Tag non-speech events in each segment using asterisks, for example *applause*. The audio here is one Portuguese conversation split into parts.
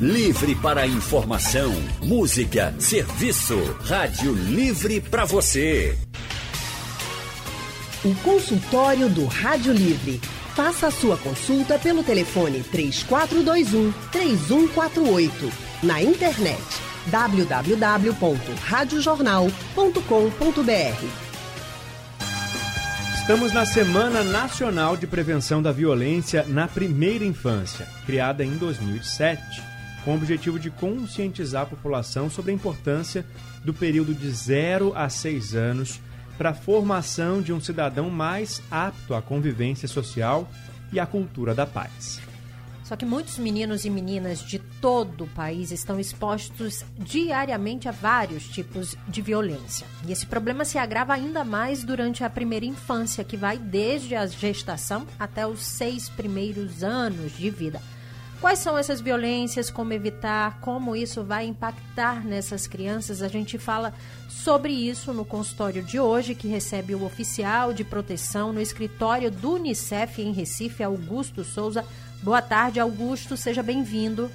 Livre para informação, música, serviço. Rádio Livre para você. O consultório do Rádio Livre. Faça a sua consulta pelo telefone 3421 3148. Na internet www.radiojornal.com.br. Estamos na Semana Nacional de Prevenção da Violência na Primeira Infância, criada em 2007, com o objetivo de conscientizar a população sobre a importância do período de 0 a 6 anos para a formação de um cidadão mais apto à convivência social e à cultura da paz. Só que muitos meninos e meninas de todo o país estão expostos diariamente a vários tipos de violência. E esse problema se agrava ainda mais durante a primeira infância, que vai desde a gestação até os seis primeiros anos de vida. Quais são essas violências, como evitar, como isso vai impactar nessas crianças? A gente fala sobre isso no consultório de hoje, que recebe o oficial de proteção no escritório do Unicef em Recife, Augusto Souza. Boa tarde, Augusto, seja bem-vindo.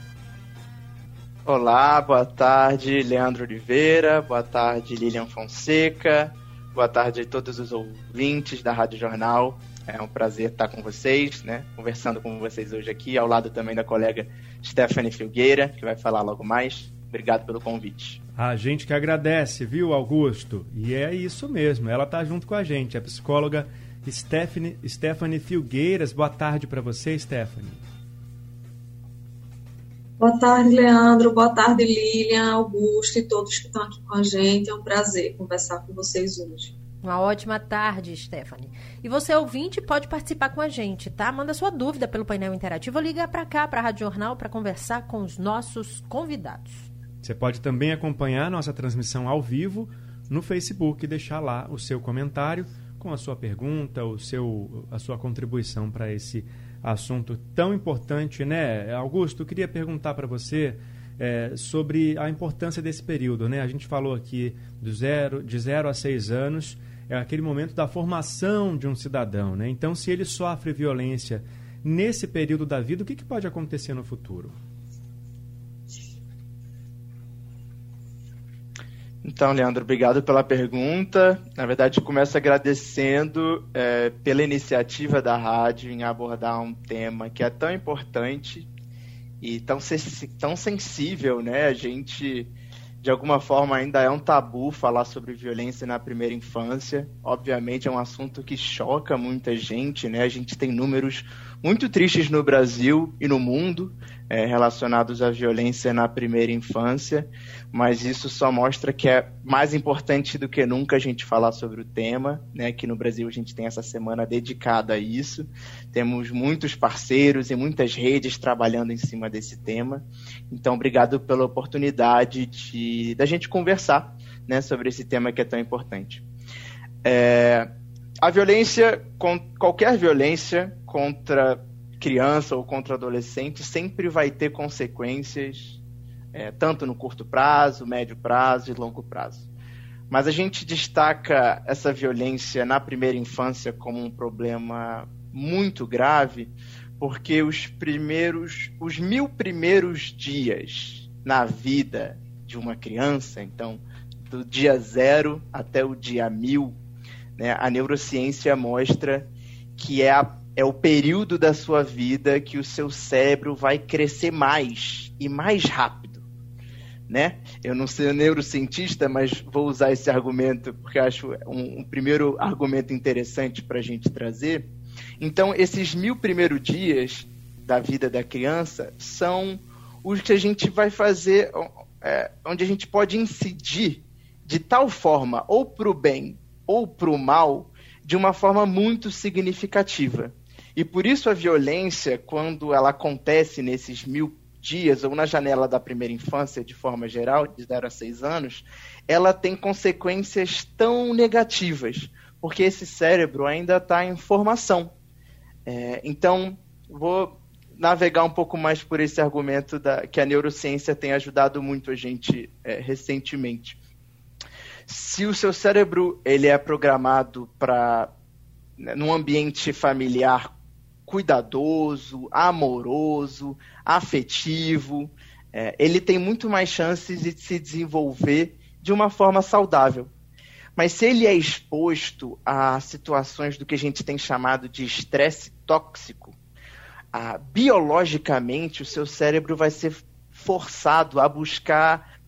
Olá, boa tarde, Leandro Oliveira, boa tarde, Lilian Fonseca, boa tarde a todos os ouvintes da Rádio Jornal. É um prazer estar com vocês, né? Conversando com vocês hoje aqui, ao lado também da colega Stephanie Filgueira, que vai falar logo mais. Obrigado pelo convite. A gente que agradece, viu, Augusto? E é isso mesmo, ela está junto com a gente, a psicóloga Stephanie, Stephanie Filgueiras. Boa tarde para você, Stephanie. Boa tarde, Leandro. Boa tarde, Lilian, Augusto e todos que estão aqui com a gente. É um prazer conversar com vocês hoje. Uma ótima tarde, Stephanie. E você, ouvinte, pode participar com a gente, tá? Manda sua dúvida pelo painel interativo ou liga para cá, para a Rádio Jornal, para conversar com os nossos convidados. Você pode também acompanhar nossa transmissão ao vivo no Facebook e deixar lá o seu comentário com a sua pergunta, o seu, a sua contribuição para esse assunto tão importante, né? Augusto, eu queria perguntar para você é, sobre a importância desse período, né? A gente falou aqui do zero, de 0 a 6 anos é aquele momento da formação de um cidadão, né? Então, se ele sofre violência nesse período da vida, o que, que pode acontecer no futuro? Então, Leandro, obrigado pela pergunta. Na verdade, começo agradecendo é, pela iniciativa da rádio em abordar um tema que é tão importante e tão, tão sensível, né? A gente de alguma forma ainda é um tabu falar sobre violência na primeira infância. Obviamente é um assunto que choca muita gente, né? A gente tem números muito tristes no Brasil e no mundo é, relacionados à violência na primeira infância, mas isso só mostra que é mais importante do que nunca a gente falar sobre o tema, né? Aqui no Brasil a gente tem essa semana dedicada a isso, temos muitos parceiros e muitas redes trabalhando em cima desse tema, então obrigado pela oportunidade de da gente conversar, né, sobre esse tema que é tão importante. É, a violência, qualquer violência contra criança ou contra adolescente sempre vai ter consequências, é, tanto no curto prazo, médio prazo e longo prazo. Mas a gente destaca essa violência na primeira infância como um problema muito grave, porque os primeiros, os mil primeiros dias na vida de uma criança, então do dia zero até o dia mil, né, a neurociência mostra que é a é o período da sua vida que o seu cérebro vai crescer mais e mais rápido, né? Eu não sou neurocientista, mas vou usar esse argumento porque acho um, um primeiro argumento interessante para a gente trazer. Então, esses mil primeiros dias da vida da criança são os que a gente vai fazer, é, onde a gente pode incidir de tal forma, ou para o bem ou para o mal, de uma forma muito significativa. E por isso a violência, quando ela acontece nesses mil dias ou na janela da primeira infância, de forma geral, de 0 a 6 anos, ela tem consequências tão negativas, porque esse cérebro ainda está em formação. É, então, vou navegar um pouco mais por esse argumento da, que a neurociência tem ajudado muito a gente é, recentemente. Se o seu cérebro ele é programado para né, num ambiente familiar cuidadoso, amoroso, afetivo, é, ele tem muito mais chances de se desenvolver de uma forma saudável. Mas se ele é exposto a situações do que a gente tem chamado de estresse tóxico, ah, biologicamente o seu cérebro vai ser forçado a buscar.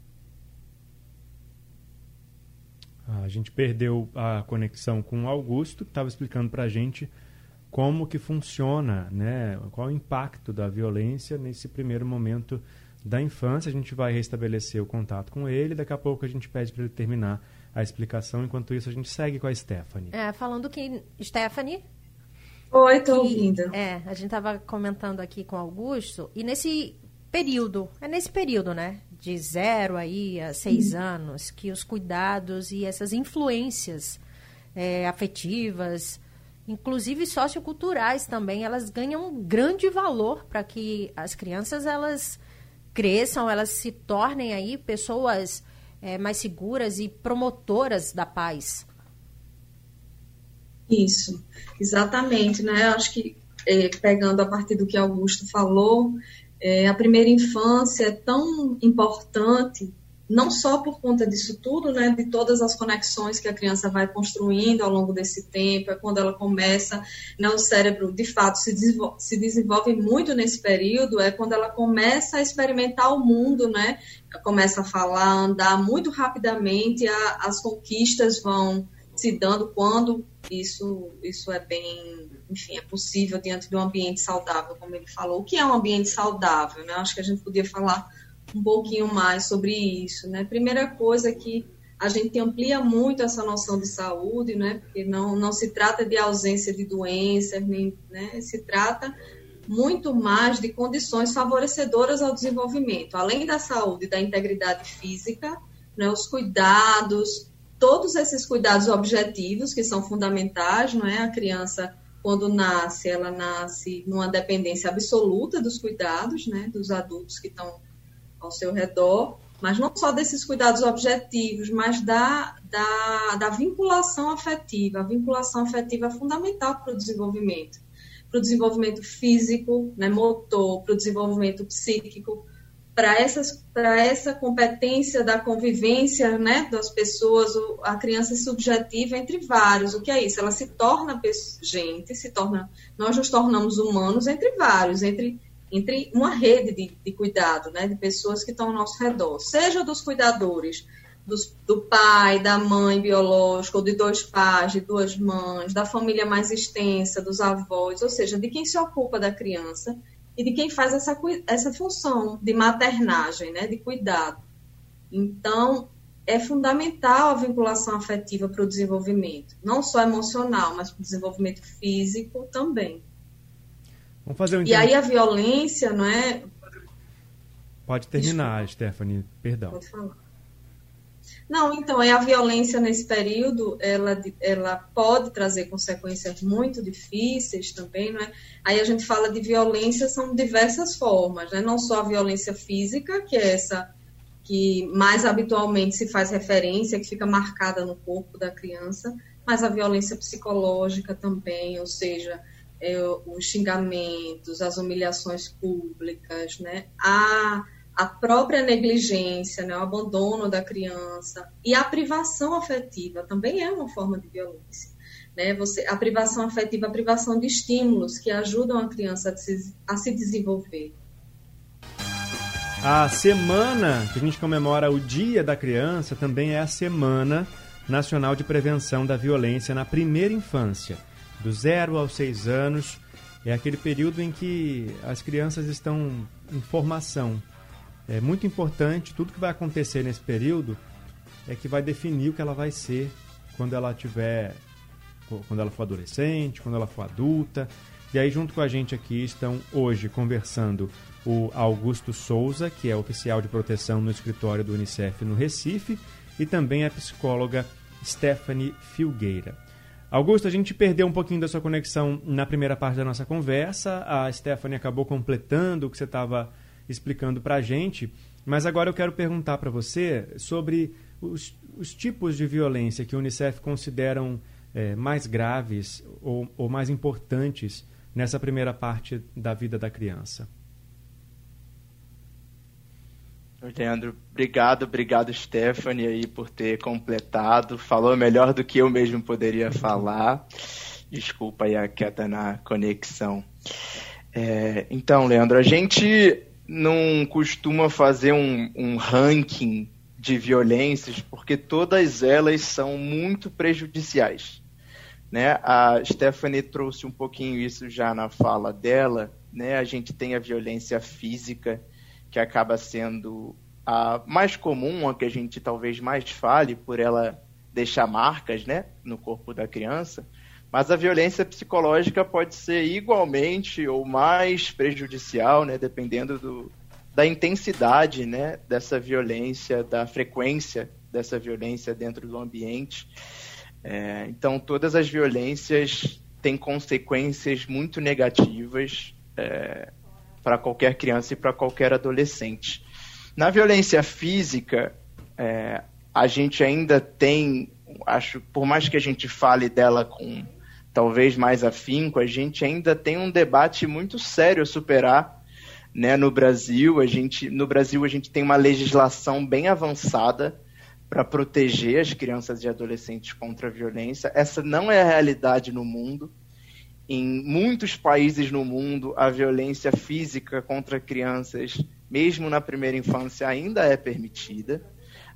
A gente perdeu a conexão com o Augusto, que estava explicando para a gente como que funciona, né? qual o impacto da violência nesse primeiro momento da infância. A gente vai restabelecer o contato com ele, daqui a pouco a gente pede para ele terminar a explicação. Enquanto isso, a gente segue com a Stephanie. É, falando que, Stephanie, Oi, tô ouvindo. É, a gente estava comentando aqui com Augusto, e nesse período, é nesse período, né? De zero aí a seis uhum. anos, que os cuidados e essas influências é, afetivas, inclusive socioculturais também, elas ganham um grande valor para que as crianças elas cresçam, elas se tornem aí pessoas é, mais seguras e promotoras da paz. Isso, exatamente, né? Acho que é, pegando a partir do que Augusto falou, é, a primeira infância é tão importante, não só por conta disso tudo, né, de todas as conexões que a criança vai construindo ao longo desse tempo, é quando ela começa, né, o cérebro de fato se desenvolve, se desenvolve muito nesse período, é quando ela começa a experimentar o mundo, né, começa a falar, andar muito rapidamente, a, as conquistas vão se dando quando isso, isso é bem, enfim, é possível diante de um ambiente saudável, como ele falou. O que é um ambiente saudável? Né? Acho que a gente podia falar um pouquinho mais sobre isso. Né? Primeira coisa é que a gente amplia muito essa noção de saúde, né? porque não, não se trata de ausência de doenças, nem, né? se trata muito mais de condições favorecedoras ao desenvolvimento, além da saúde da integridade física, né? os cuidados, todos esses cuidados objetivos que são fundamentais, não é? A criança quando nasce, ela nasce numa dependência absoluta dos cuidados, né, dos adultos que estão ao seu redor, mas não só desses cuidados objetivos, mas da, da, da vinculação afetiva. A vinculação afetiva é fundamental para o desenvolvimento, para o desenvolvimento físico, né, motor, para o desenvolvimento psíquico, para essa competência da convivência né, das pessoas, a criança subjetiva entre vários. O que é isso? Ela se torna gente, se torna. Nós nos tornamos humanos entre vários, entre, entre uma rede de, de cuidado, né, de pessoas que estão ao nosso redor, seja dos cuidadores, dos, do pai, da mãe biológica, ou de dois pais, de duas mães, da família mais extensa, dos avós, ou seja, de quem se ocupa da criança e de quem faz essa, essa função de maternagem, né, de cuidado. Então, é fundamental a vinculação afetiva para o desenvolvimento, não só emocional, mas para o desenvolvimento físico também. Vamos fazer um E aí a violência, não é? Pode terminar, Desculpa. Stephanie, perdão. Pode falar. Não, então, é a violência nesse período, ela, ela pode trazer consequências muito difíceis também, não é? Aí a gente fala de violência, são diversas formas, né? Não só a violência física, que é essa que mais habitualmente se faz referência, que fica marcada no corpo da criança, mas a violência psicológica também, ou seja, é, os xingamentos, as humilhações públicas, né? A a própria negligência, né, o abandono da criança e a privação afetiva também é uma forma de violência. Né? Você, a privação afetiva, a privação de estímulos que ajudam a criança a se, a se desenvolver. A semana que a gente comemora o Dia da Criança também é a Semana Nacional de Prevenção da Violência na Primeira Infância, do zero aos seis anos. É aquele período em que as crianças estão em formação, é muito importante, tudo que vai acontecer nesse período é que vai definir o que ela vai ser quando ela tiver quando ela for adolescente, quando ela for adulta. E aí junto com a gente aqui estão hoje conversando o Augusto Souza, que é oficial de proteção no escritório do UNICEF no Recife, e também a psicóloga Stephanie Filgueira. Augusto, a gente perdeu um pouquinho da sua conexão na primeira parte da nossa conversa. A Stephanie acabou completando o que você estava explicando para a gente. Mas agora eu quero perguntar para você sobre os, os, tipos de violência que o Unicef consideram é, mais graves ou, ou mais importantes nessa primeira parte da vida da criança. Leandro, obrigado, obrigado Stephanie aí por ter completado. Falou melhor do que eu mesmo poderia falar. Desculpa aí a queda na conexão. É, então, Leandro, a gente não costuma fazer um, um ranking de violências porque todas elas são muito prejudiciais. Né? A Stephanie trouxe um pouquinho isso já na fala dela. Né? A gente tem a violência física, que acaba sendo a mais comum, a que a gente talvez mais fale, por ela deixar marcas né, no corpo da criança. Mas a violência psicológica pode ser igualmente ou mais prejudicial, né, dependendo do, da intensidade né, dessa violência, da frequência dessa violência dentro do ambiente. É, então, todas as violências têm consequências muito negativas é, para qualquer criança e para qualquer adolescente. Na violência física, é, a gente ainda tem, acho, por mais que a gente fale dela com talvez mais afinco, a gente ainda tem um debate muito sério a superar. Né, no Brasil, a gente, no Brasil a gente tem uma legislação bem avançada para proteger as crianças e adolescentes contra a violência. Essa não é a realidade no mundo. Em muitos países no mundo, a violência física contra crianças, mesmo na primeira infância, ainda é permitida.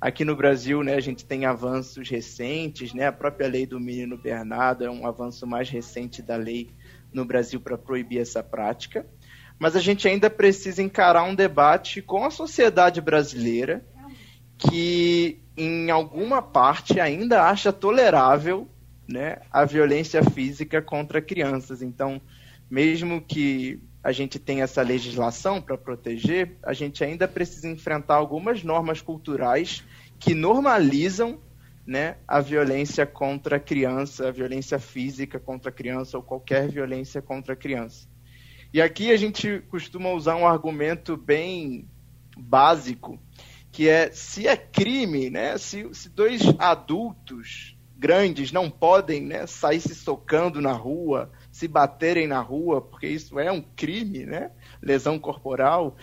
Aqui no Brasil, né, a gente tem avanços recentes, né? A própria lei do menino Bernardo é um avanço mais recente da lei no Brasil para proibir essa prática. Mas a gente ainda precisa encarar um debate com a sociedade brasileira que, em alguma parte, ainda acha tolerável né, a violência física contra crianças. Então, mesmo que a gente tenha essa legislação para proteger, a gente ainda precisa enfrentar algumas normas culturais que normalizam né, a violência contra a criança, a violência física contra a criança ou qualquer violência contra a criança. E aqui a gente costuma usar um argumento bem básico, que é se é crime, né, se, se dois adultos grandes não podem né, sair se socando na rua, se baterem na rua, porque isso é um crime, né? lesão corporal.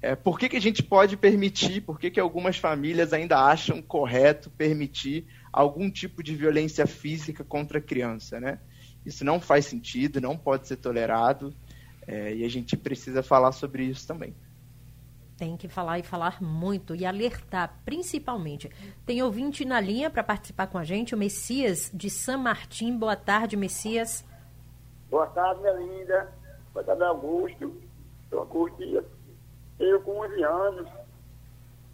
É, por que, que a gente pode permitir, por que, que algumas famílias ainda acham correto permitir algum tipo de violência física contra a criança? Né? Isso não faz sentido, não pode ser tolerado, é, e a gente precisa falar sobre isso também tem que falar e falar muito e alertar, principalmente. Tem ouvinte na linha para participar com a gente, o Messias de San Martim. Boa tarde, Messias. Boa tarde, minha linda. Boa tarde, Augusto. Sou Augusto. Eu, com 11 anos,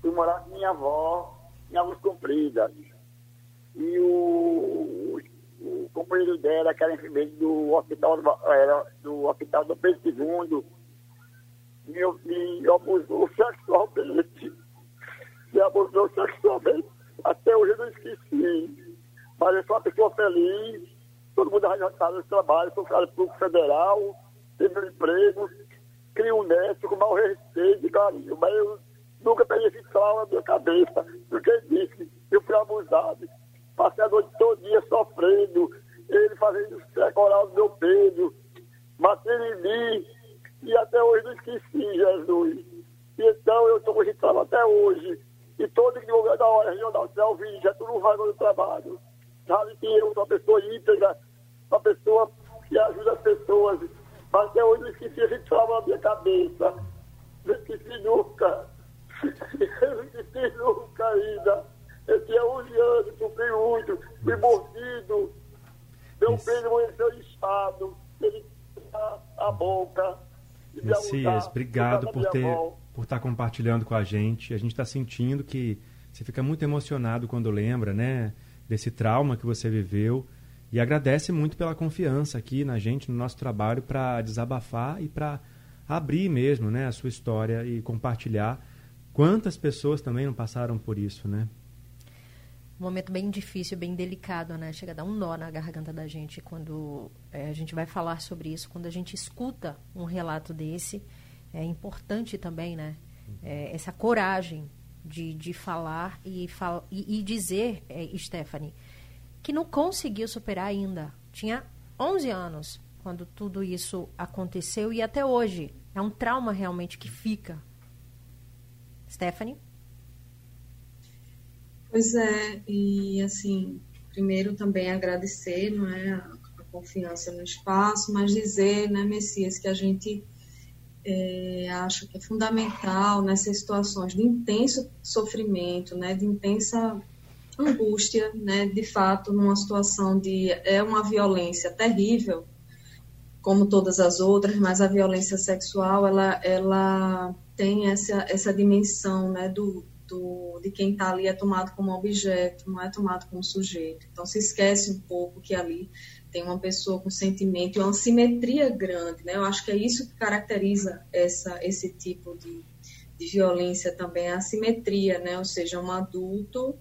fui morar com minha avó em Águas Compridas. E o, o companheiro dela, que era enfermeiro do hospital, era, do hospital do Pedro II, me, me abusou sexualmente. Me abusou sexualmente. Até hoje eu não esqueci. Mas eu sou uma pessoa feliz. Todo mundo arranjado no trabalho. Sou um cara público federal. Tenho meu emprego. Crio um neto com mau respeito e carinho. Mas eu nunca peguei esse trauma na minha cabeça. Porque disse eu fui abusado. Passei a noite todo dia sofrendo. Ele fazendo decorar o meu peso. Batendo em mim e até hoje não esqueci, Jesus. E então eu estou registrado até hoje. E todo lugar da hora regional de Alvim, já estou no vago do trabalho. Sabe que eu sou uma pessoa íntegra, uma pessoa que ajuda as pessoas. Mas até hoje não esqueci esse trauma na minha cabeça. Não esqueci nunca. *laughs* Eu não esqueci nunca ainda. Eu tinha 11 anos, sofri muito, fui mordido. Meu peito amanheceu inchado, ele a boca. Messias, obrigado por ter por estar tá compartilhando com a gente. A gente está sentindo que você fica muito emocionado quando lembra, né, desse trauma que você viveu e agradece muito pela confiança aqui na gente, no nosso trabalho para desabafar e para abrir mesmo, né, a sua história e compartilhar. Quantas pessoas também não passaram por isso, né? Um momento bem difícil, bem delicado, né? Chega a dar um nó na garganta da gente quando é, a gente vai falar sobre isso, quando a gente escuta um relato desse. É importante também, né? É, essa coragem de, de falar e, fal e, e dizer, é, Stephanie, que não conseguiu superar ainda. Tinha 11 anos quando tudo isso aconteceu e até hoje é um trauma realmente que fica. Stephanie? Pois é, e assim, primeiro também agradecer, não é, a, confiança no espaço, mas dizer, né, Messias, que a gente é, acha que é fundamental nessas situações de intenso sofrimento, né, de intensa angústia, né, de fato, numa situação de é uma violência terrível, como todas as outras, mas a violência sexual ela ela tem essa essa dimensão, né, do, do de quem está ali é tomado como objeto, não é tomado como sujeito. Então se esquece um pouco que ali tem uma pessoa com sentimento e uma simetria grande, né? Eu acho que é isso que caracteriza essa esse tipo de, de violência também, a simetria, né? Ou seja, um adulto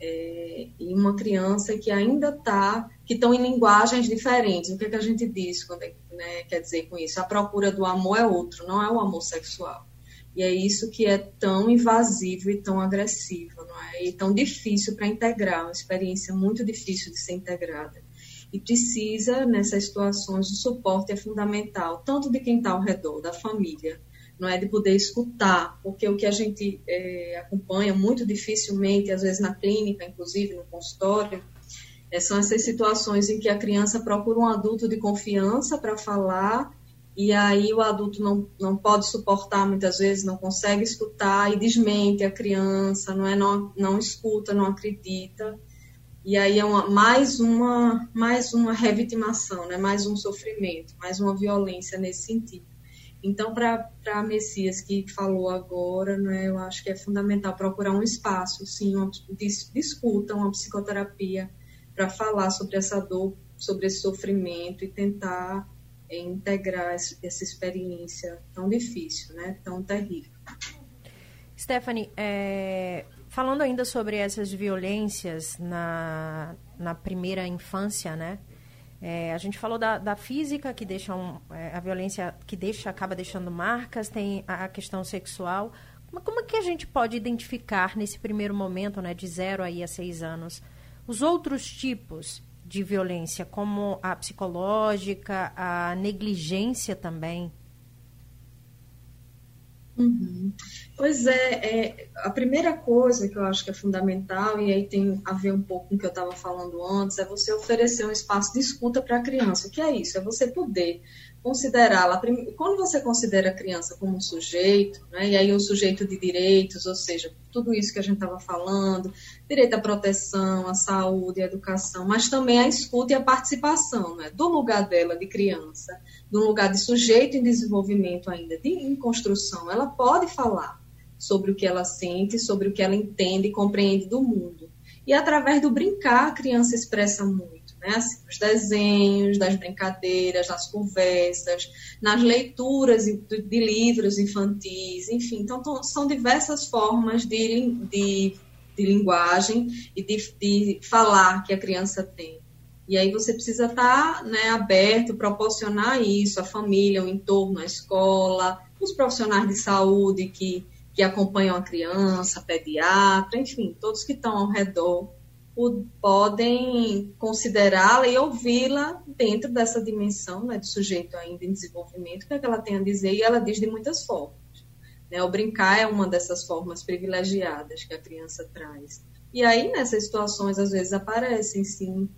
é, e uma criança que ainda está, que estão em linguagens diferentes. O que, é que a gente diz quando é, né, quer dizer com isso? A procura do amor é outro, não é o amor sexual. E é isso que é tão invasivo e tão agressivo, não é? E tão difícil para integrar, uma experiência muito difícil de ser integrada. E precisa, nessas situações, o suporte é fundamental, tanto de quem está ao redor, da família, não é de poder escutar, porque o que a gente é, acompanha muito dificilmente, às vezes na clínica, inclusive no consultório, é, são essas situações em que a criança procura um adulto de confiança para falar e aí o adulto não, não pode suportar muitas vezes, não consegue escutar e desmente a criança, não é não, não escuta, não acredita. E aí é uma, mais uma mais uma revitimação, né? mais um sofrimento, mais uma violência nesse sentido. Então, para a Messias que falou agora, né, eu acho que é fundamental procurar um espaço, sim, uma, de escuta, uma psicoterapia, para falar sobre essa dor, sobre esse sofrimento e tentar é, integrar essa experiência tão difícil, né, tão terrível. Stephanie, é, falando ainda sobre essas violências na, na primeira infância, né? É, a gente falou da, da física, que deixa um, é, a violência que deixa, acaba deixando marcas, tem a, a questão sexual. Como, como que a gente pode identificar nesse primeiro momento, né, de zero aí a seis anos, os outros tipos de violência, como a psicológica, a negligência também? Uhum. Pois é, é, a primeira coisa que eu acho que é fundamental, e aí tem a ver um pouco com o que eu estava falando antes, é você oferecer um espaço de escuta para a criança. O que é isso? É você poder considerá-la. Quando você considera a criança como um sujeito, né, e aí um sujeito de direitos, ou seja, tudo isso que a gente estava falando, direito à proteção, à saúde, à educação, mas também a escuta e a participação, né, do lugar dela de criança, do lugar de sujeito em desenvolvimento ainda, de, em construção, ela pode falar sobre o que ela sente, sobre o que ela entende e compreende do mundo. E através do brincar, a criança expressa muito né? Assim, nos desenhos, das brincadeiras, nas conversas, nas leituras de, livros infantis, enfim. Então, são diversas formas de, de, de linguagem e de, de falar que a criança tem. E aí você precisa estar né, aberto, proporcionar isso, a família, o entorno, a escola, os profissionais de saúde que, que acompanham a criança, pediatra, enfim, todos que estão ao redor podem considerá-la e ouvi-la dentro dessa dimensão né, de sujeito ainda em desenvolvimento, que, é que ela tem a dizer, e ela diz de muitas formas. Né? O brincar é uma dessas formas privilegiadas que a criança traz. E aí, nessas situações, às vezes aparecem, sim,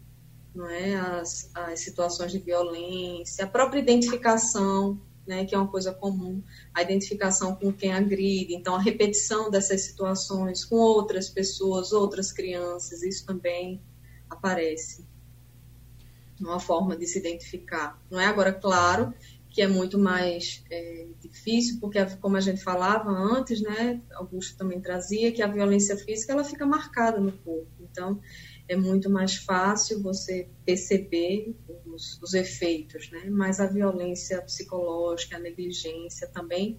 não é? as, as situações de violência, a própria identificação né, que é uma coisa comum, a identificação com quem agride, então a repetição dessas situações com outras pessoas, outras crianças, isso também aparece. Uma forma de se identificar. Não é agora, claro, que é muito mais é, difícil, porque como a gente falava antes, né, Augusto também trazia, que a violência física ela fica marcada no corpo. Então, é muito mais fácil você perceber os, os efeitos, né? Mas a violência psicológica, a negligência também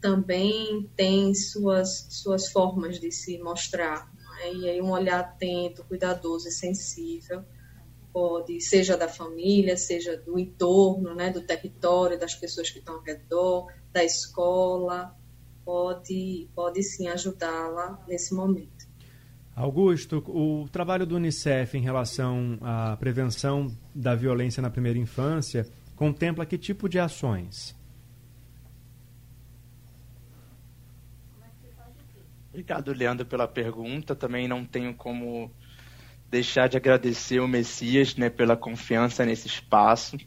também tem suas suas formas de se mostrar. Né? E aí um olhar atento, cuidadoso e sensível pode, seja da família, seja do entorno, né, do território, das pessoas que estão ao redor, da escola, pode, pode sim ajudá-la nesse momento. Augusto, o trabalho do Unicef em relação à prevenção da violência na primeira infância contempla que tipo de ações? Obrigado, Leandro, pela pergunta. Também não tenho como deixar de agradecer o Messias né, pela confiança nesse espaço.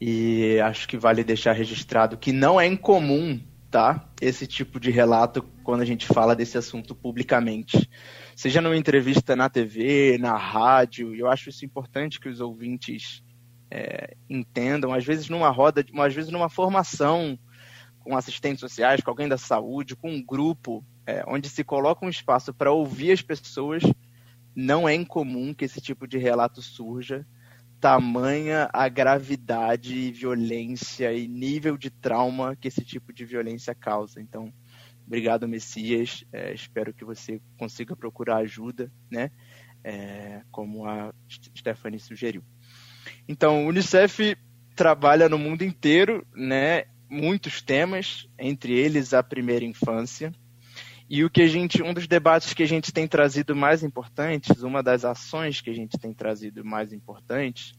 E acho que vale deixar registrado que não é incomum tá, esse tipo de relato quando a gente fala desse assunto publicamente. Seja numa entrevista na TV, na rádio, e eu acho isso importante que os ouvintes é, entendam, às vezes numa roda, às vezes numa formação com assistentes sociais, com alguém da saúde, com um grupo, é, onde se coloca um espaço para ouvir as pessoas, não é incomum que esse tipo de relato surja, tamanha a gravidade violência e nível de trauma que esse tipo de violência causa. Então, obrigado, Messias. É, espero que você consiga procurar ajuda, né? É, como a Stephanie sugeriu. Então, o Unicef trabalha no mundo inteiro, né? Muitos temas, entre eles a primeira infância. E o que a gente, um dos debates que a gente tem trazido mais importantes, uma das ações que a gente tem trazido mais importantes,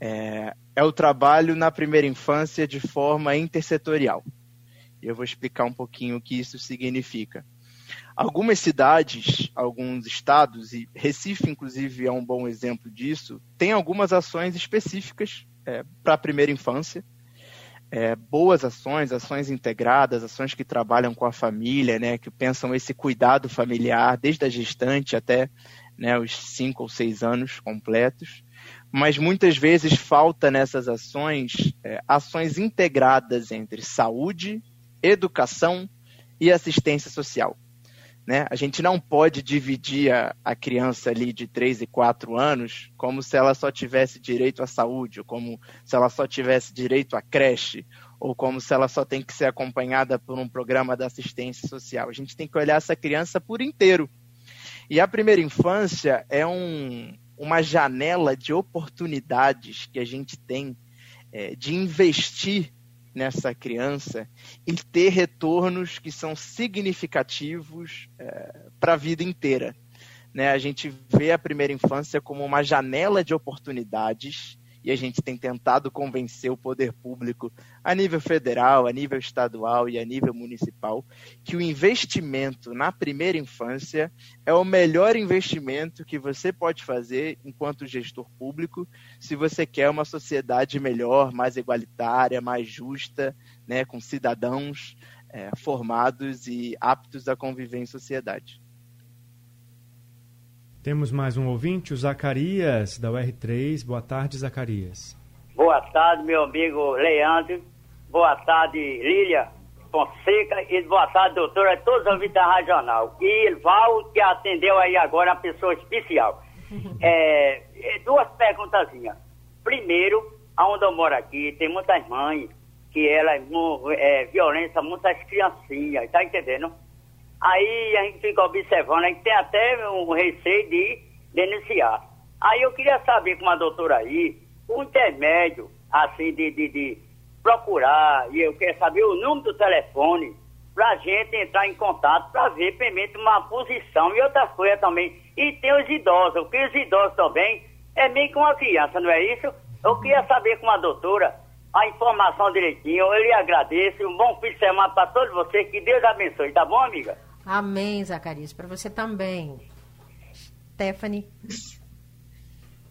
é, é o trabalho na primeira infância de forma intersetorial. Eu vou explicar um pouquinho o que isso significa. Algumas cidades, alguns estados, e Recife, inclusive, é um bom exemplo disso, tem algumas ações específicas é, para a primeira infância, é, boas ações, ações integradas, ações que trabalham com a família, né, que pensam esse cuidado familiar desde a gestante até né, os cinco ou seis anos completos. Mas muitas vezes falta nessas ações é, ações integradas entre saúde, educação e assistência social. Né? A gente não pode dividir a, a, criança ali de 3 e 4 anos como se ela só tivesse direito à saúde, ou como se ela só tivesse direito à creche, ou como se ela só tem que ser acompanhada por um programa de assistência social. A gente tem que olhar essa criança por inteiro. E a primeira infância é um, uma janela de oportunidades que a gente tem é, de investir nessa criança e ter retornos que são significativos é, para a vida inteira. Né? A gente vê a primeira infância como uma janela de oportunidades e a gente tem tentado convencer o poder público a nível federal, a nível estadual e a nível municipal que o investimento na primeira infância é o melhor investimento que você pode fazer enquanto gestor público se você quer uma sociedade melhor, mais igualitária, mais justa, né, com cidadãos é, formados e aptos a conviver em sociedade. Temos mais um ouvinte, o Zacarias, da UR3. Boa tarde, Zacarias. Boa tarde, meu amigo Leandro. Boa tarde, Lília Fonseca. E boa tarde, doutora, todos os ouvintes da Regional. E Val, que atendeu aí agora a pessoa especial. *laughs* É, é, duas perguntazinhas. Primeiro, aonde eu moro aqui, tem muitas mães que elas é, violência muitas criancinhas, tá entendendo? Aí a gente fica observando, a gente tem até um receio de denunciar. Aí eu queria saber com a doutora aí, o intermédio, assim, de, de, de procurar, e eu quero saber o número do telefone, para a gente entrar em contato, para ver, primeiro, uma posição e outra coisa também. E tem os idosos, porque os idosos também é meio que uma criança, não é isso? Eu queria saber com a doutora a informação direitinho. Eu lhe agradeço. Um bom fim de semana para todos vocês. Que Deus abençoe. Tá bom, amiga? Amém, Zacarias. Para você também. Stephanie.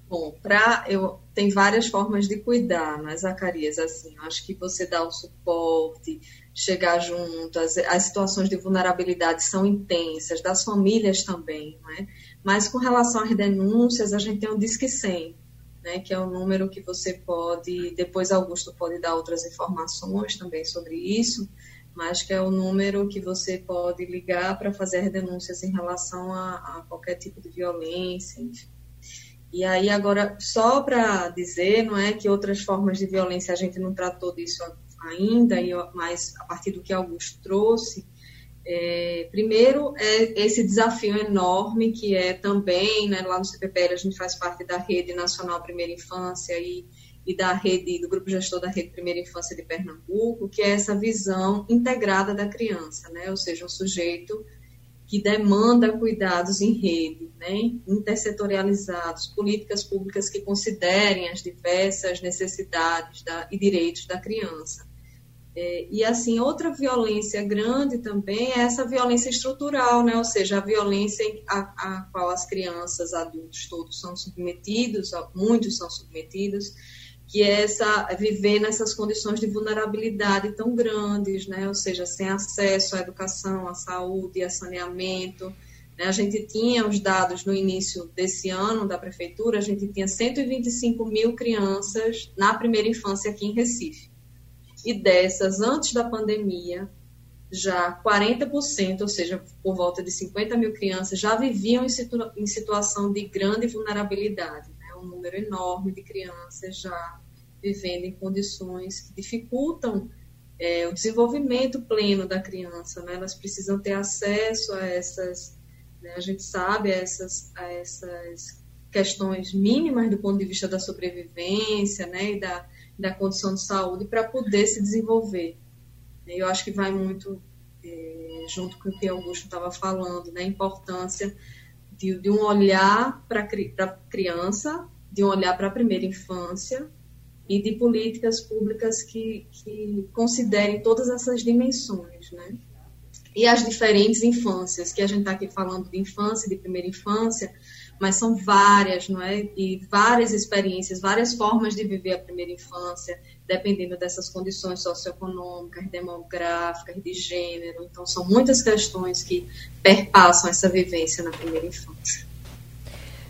Bom, para eu tem várias formas de cuidar, mas Zacarias, assim, acho que você dá o suporte, chegar junto, as, as situações de vulnerabilidade são intensas, das famílias também, né? Mas com relação às denúncias, a gente tem um Disque 100, né, que é o número que você pode, depois Augusto pode dar outras informações também sobre isso, mas que é o número que você pode ligar para fazer denúncias em relação a, a, qualquer tipo de violência, enfim. E aí agora, só para dizer, não é que outras formas de violência a gente não tratou disso ainda, mas a partir do que Augusto trouxe, é, primeiro é esse desafio enorme que é também, né, lá no CPPL a gente faz parte da Rede Nacional Primeira Infância e e da rede, do grupo gestor da rede Primeira Infância de Pernambuco, que é essa visão integrada da criança, né? Ou seja, um sujeito que demanda cuidados em rede, né? intersetorializados, políticas públicas que considerem as diversas necessidades da, e direitos da criança. É, e assim, outra violência grande também é essa violência estrutural, né? ou seja, a violência a, a qual as crianças, adultos todos são submetidos, muitos são submetidos, que é essa viver nessas condições de vulnerabilidade tão grandes, né? ou seja, sem acesso à educação, à saúde, a saneamento. Né? A gente tinha os dados no início desse ano da prefeitura, a gente tinha 125 mil crianças na primeira infância aqui em Recife e dessas, antes da pandemia, já 40%, ou seja, por volta de 50 mil crianças, já viviam em, situa em situação de grande vulnerabilidade. Né? Um número enorme de crianças já vivendo em condições que dificultam é, o desenvolvimento pleno da criança. Né? Elas precisam ter acesso a essas, né? a gente sabe, a essas, a essas questões mínimas do ponto de vista da sobrevivência né? e da da condição de saúde para poder se desenvolver. Eu acho que vai muito é, junto com o que Augusto estava falando, né? a importância de, de um olhar para a criança, de um olhar para a primeira infância e de políticas públicas que, que considerem todas essas dimensões, né? E as diferentes infâncias, que a gente está aqui falando de infância, de primeira infância, mas são várias, não é? E várias experiências, várias formas de viver a primeira infância, dependendo dessas condições socioeconômicas, demográficas, de gênero. Então, são muitas questões que perpassam essa vivência na primeira infância.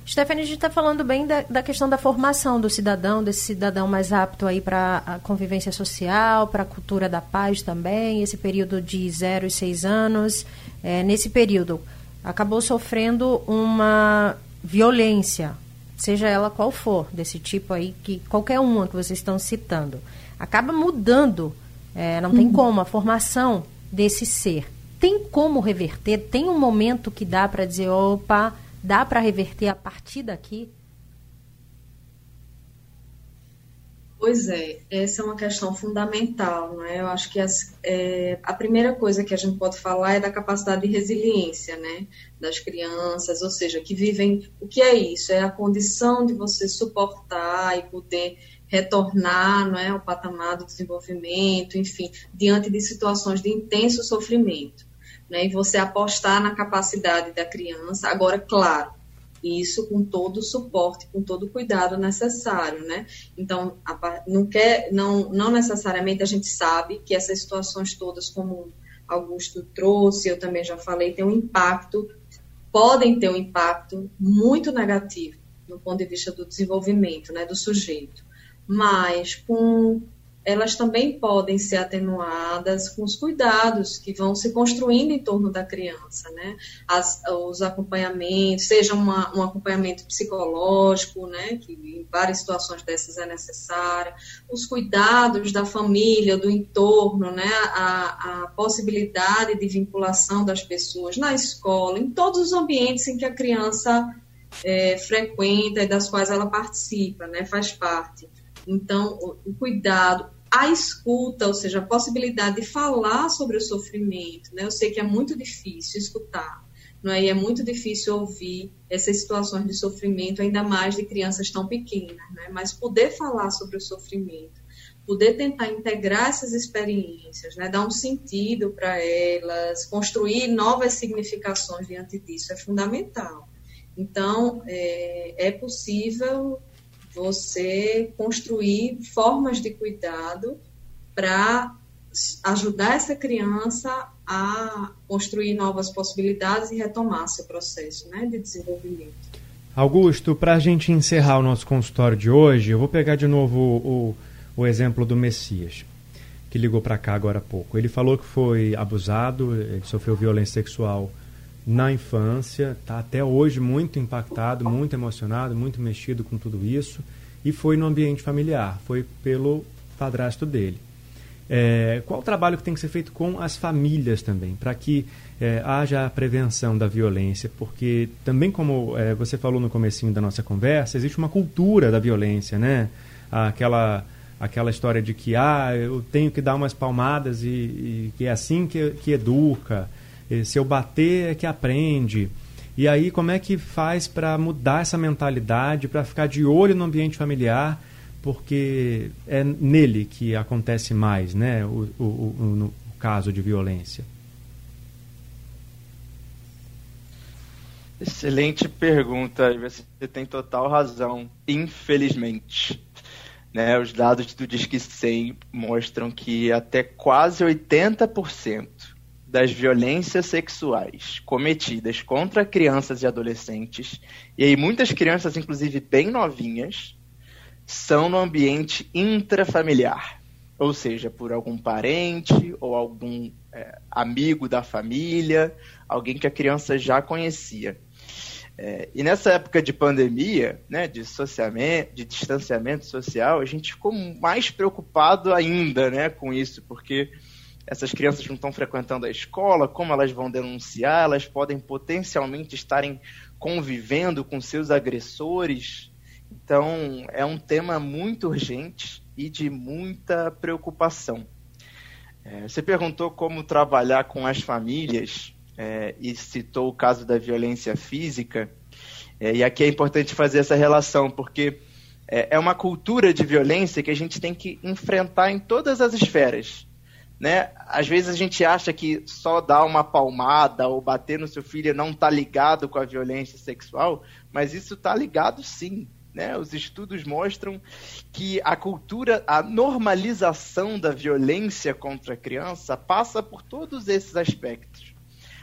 Stephanie, a gente está falando bem da, da, questão da formação do cidadão, desse cidadão mais apto aí para a convivência social, para a cultura da paz também, esse período de 0 e 6 anos. É, nesse período, acabou sofrendo uma violência, seja ela qual for, desse tipo aí, que qualquer uma que vocês estão citando, acaba mudando, é, não tem uhum. como, a formação desse ser. Tem como reverter? Tem um momento que dá para dizer, opa, dá para reverter a partir daqui? Pois é, essa é uma questão fundamental, né? Eu acho que as, é, a primeira coisa que a gente pode falar é da capacidade de resiliência, né? Das crianças, ou seja, que vivem. O que é isso? É a condição de você suportar e poder retornar, não é, ao patamar do desenvolvimento, enfim, diante de situações de intenso sofrimento, né? E você apostar na capacidade da criança. Agora, claro isso com todo o suporte, com todo o cuidado necessário, né? Então, não, quer, não, não necessariamente a gente sabe que essas situações todas, como Augusto trouxe, eu também já falei, tem um impacto, podem ter um impacto muito negativo no ponto de vista do desenvolvimento, né, do sujeito. Mas com elas também podem ser atenuadas com os cuidados que vão se construindo em torno da criança, né? As, os acompanhamentos, seja uma, um acompanhamento psicológico, né? Que em várias situações dessas é necessário, os cuidados da família, do entorno, né? A, a possibilidade de vinculação das pessoas na escola, em todos os ambientes em que a criança é, frequenta e das quais ela participa, né? Faz parte. Então, o cuidado, a escuta, ou seja, a possibilidade de falar sobre o sofrimento, né? Eu sei que é muito difícil escutar, não é? E é muito difícil ouvir essas situações de sofrimento, ainda mais de crianças tão pequenas, né? Mas poder falar sobre o sofrimento, poder tentar integrar essas experiências, né? Dar um sentido para elas, construir novas significações diante disso é fundamental. Então, é, é possível você construir formas de cuidado para ajudar essa criança a construir novas possibilidades e retomar seu processo né, de desenvolvimento. Augusto, para a gente encerrar o nosso consultório de hoje, eu vou pegar de novo o, o, o exemplo do Messias, que ligou para cá agora há pouco. Ele falou que foi abusado, ele sofreu violência sexual na infância, está até hoje muito impactado, muito emocionado, muito mexido com tudo isso, e foi no ambiente familiar, foi pelo padrasto dele. É, qual o trabalho que tem que ser feito com as famílias também, para que é, haja a prevenção da violência, porque também como é, você falou no comecinho da nossa conversa, existe uma cultura da violência, né? Aquela aquela história de que ah, eu tenho que dar umas palmadas e, e que é assim que, que educa, se eu bater é que aprende. E aí, como é que faz para mudar essa mentalidade, para ficar de olho no ambiente familiar, porque é nele que acontece mais, né, o, o, o, caso de violência? Excelente pergunta, você tem total razão, infelizmente. Né, os dados do Disque 100 mostram que até quase 80% das violências sexuais cometidas contra crianças e adolescentes, e aí muitas crianças, inclusive bem novinhas, são no ambiente intrafamiliar, ou seja, por algum parente ou algum é, amigo da família, alguém que a criança já conhecia. É, e nessa época de pandemia, né, de, de distanciamento social, a gente ficou mais preocupado ainda né, com isso, porque essas crianças não estão frequentando a escola, como elas vão denunciar, elas podem potencialmente estarem convivendo com seus agressores. Então, é um tema muito urgente e de muita preocupação. É, você perguntou como trabalhar com as famílias é, e citou o caso da violência física. É, e aqui é importante fazer essa relação, porque é, é uma cultura de violência que a gente tem que enfrentar em todas as esferas. Né? Às vezes a gente acha que só dar uma palmada ou bater no seu filho não está ligado com a violência sexual, mas isso está ligado sim. Né? Os estudos mostram que a cultura, a normalização da violência contra a criança passa por todos esses aspectos.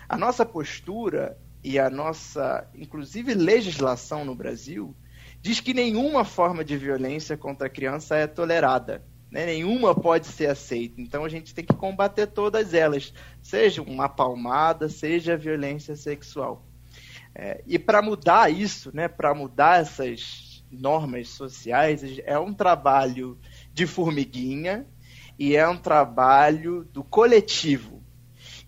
A nossa postura e a nossa, inclusive, legislação no Brasil diz que nenhuma forma de violência contra a criança é tolerada. Né? Nenhuma pode ser aceita. Então a gente tem que combater todas elas, seja uma palmada, seja violência sexual. É, e para mudar isso, né, para mudar essas normas sociais, é um trabalho de formiguinha e é um trabalho do coletivo.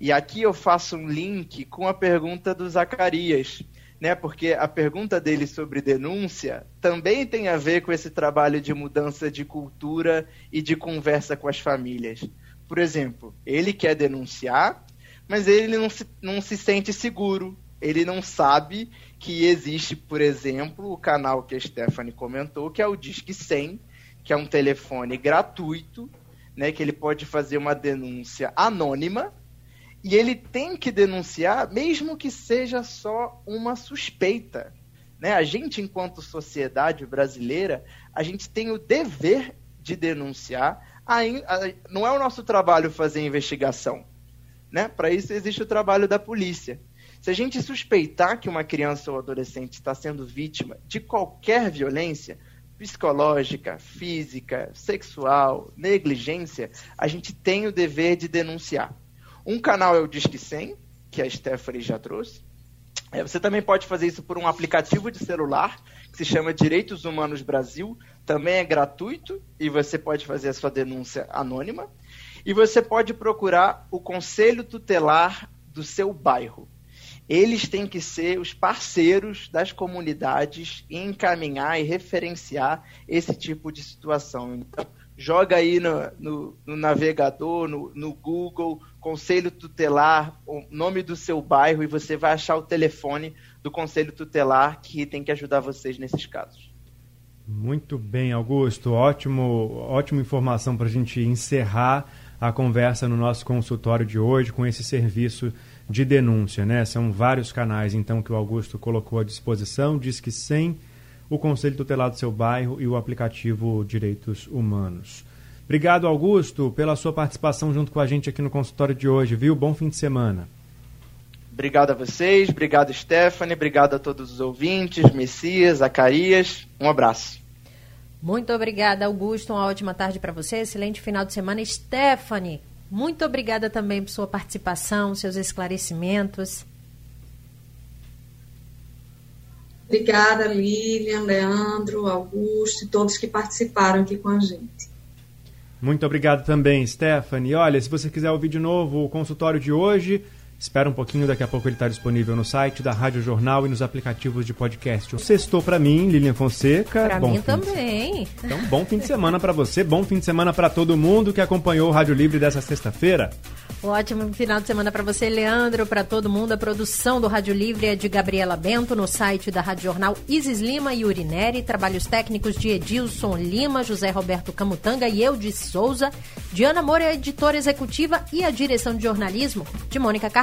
E aqui eu faço um link com a pergunta do Zacarias, né? Porque a pergunta dele sobre denúncia também tem a ver com esse trabalho de mudança de cultura e de conversa com as famílias. Por exemplo, ele quer denunciar, mas ele não se, não se sente seguro. Ele não sabe que existe, por exemplo, o canal que a Stephanie comentou, que é o Disque 100, que é um telefone gratuito, né, que ele pode fazer uma denúncia anônima e ele tem que denunciar, mesmo que seja só uma suspeita. Né? A gente, enquanto sociedade brasileira, a gente tem o dever de denunciar. Não é o nosso trabalho fazer investigação. Né? Para isso existe o trabalho da polícia. Se a gente suspeitar que uma criança ou adolescente está sendo vítima de qualquer violência, psicológica, física, sexual, negligência, a gente tem o dever de denunciar. Um canal é o Disque 100, que a Stephanie já trouxe. É, você também pode fazer isso por um aplicativo de celular que se chama Direitos Humanos Brasil. Também é gratuito e você pode fazer a sua denúncia anônima. E você pode procurar o Conselho Tutelar do seu bairro. Eles têm que ser os parceiros das comunidades e encaminhar e referenciar esse tipo de situação. Então, joga aí no, no, no navegador, no, no, Google, Conselho Tutelar, o nome do seu bairro, e você vai achar o telefone do Conselho Tutelar que tem que ajudar vocês nesses casos. Muito bem, Augusto. Ótimo, ótima informação para a gente encerrar a conversa no nosso consultório de hoje com esse serviço de denúncia, né? São vários canais, então, que o Augusto colocou à disposição. Diz que sem o Conselho Tutelar do seu bairro e o aplicativo Direitos Humanos. Obrigado, Augusto, pela sua participação junto com a gente aqui no consultório de hoje, viu? Bom fim de semana. Obrigado a vocês, obrigado, Stephanie, obrigado a todos os ouvintes, Messias, Zacarias. Um abraço. Muito obrigada, Augusto. Uma ótima tarde para você. Excelente final de semana. Stephanie, muito obrigada também por sua participação, seus esclarecimentos. Obrigada, Lilian, Leandro, Augusto e todos que participaram aqui com a gente. Muito obrigado também, Stephanie. Olha, se você quiser ouvir de novo o consultório de hoje, espera um pouquinho, daqui a pouco ele está disponível no site da Rádio Jornal e nos aplicativos de podcast. Sextou para mim, Lilian Fonseca. Para mim também. Então, bom fim de semana para você, bom fim de semana para todo mundo que acompanhou o Rádio Livre dessa sexta-feira. Ótimo final de semana para você, Leandro, para todo mundo. A produção do Rádio Livre é de Gabriela Bento, no site da Rádio Jornal Isis Lima e Urineri. Trabalhos técnicos de Edilson Lima, José Roberto Camutanga e eu de Souza. Diana Moura, a editora executiva e a direção de jornalismo de Mônica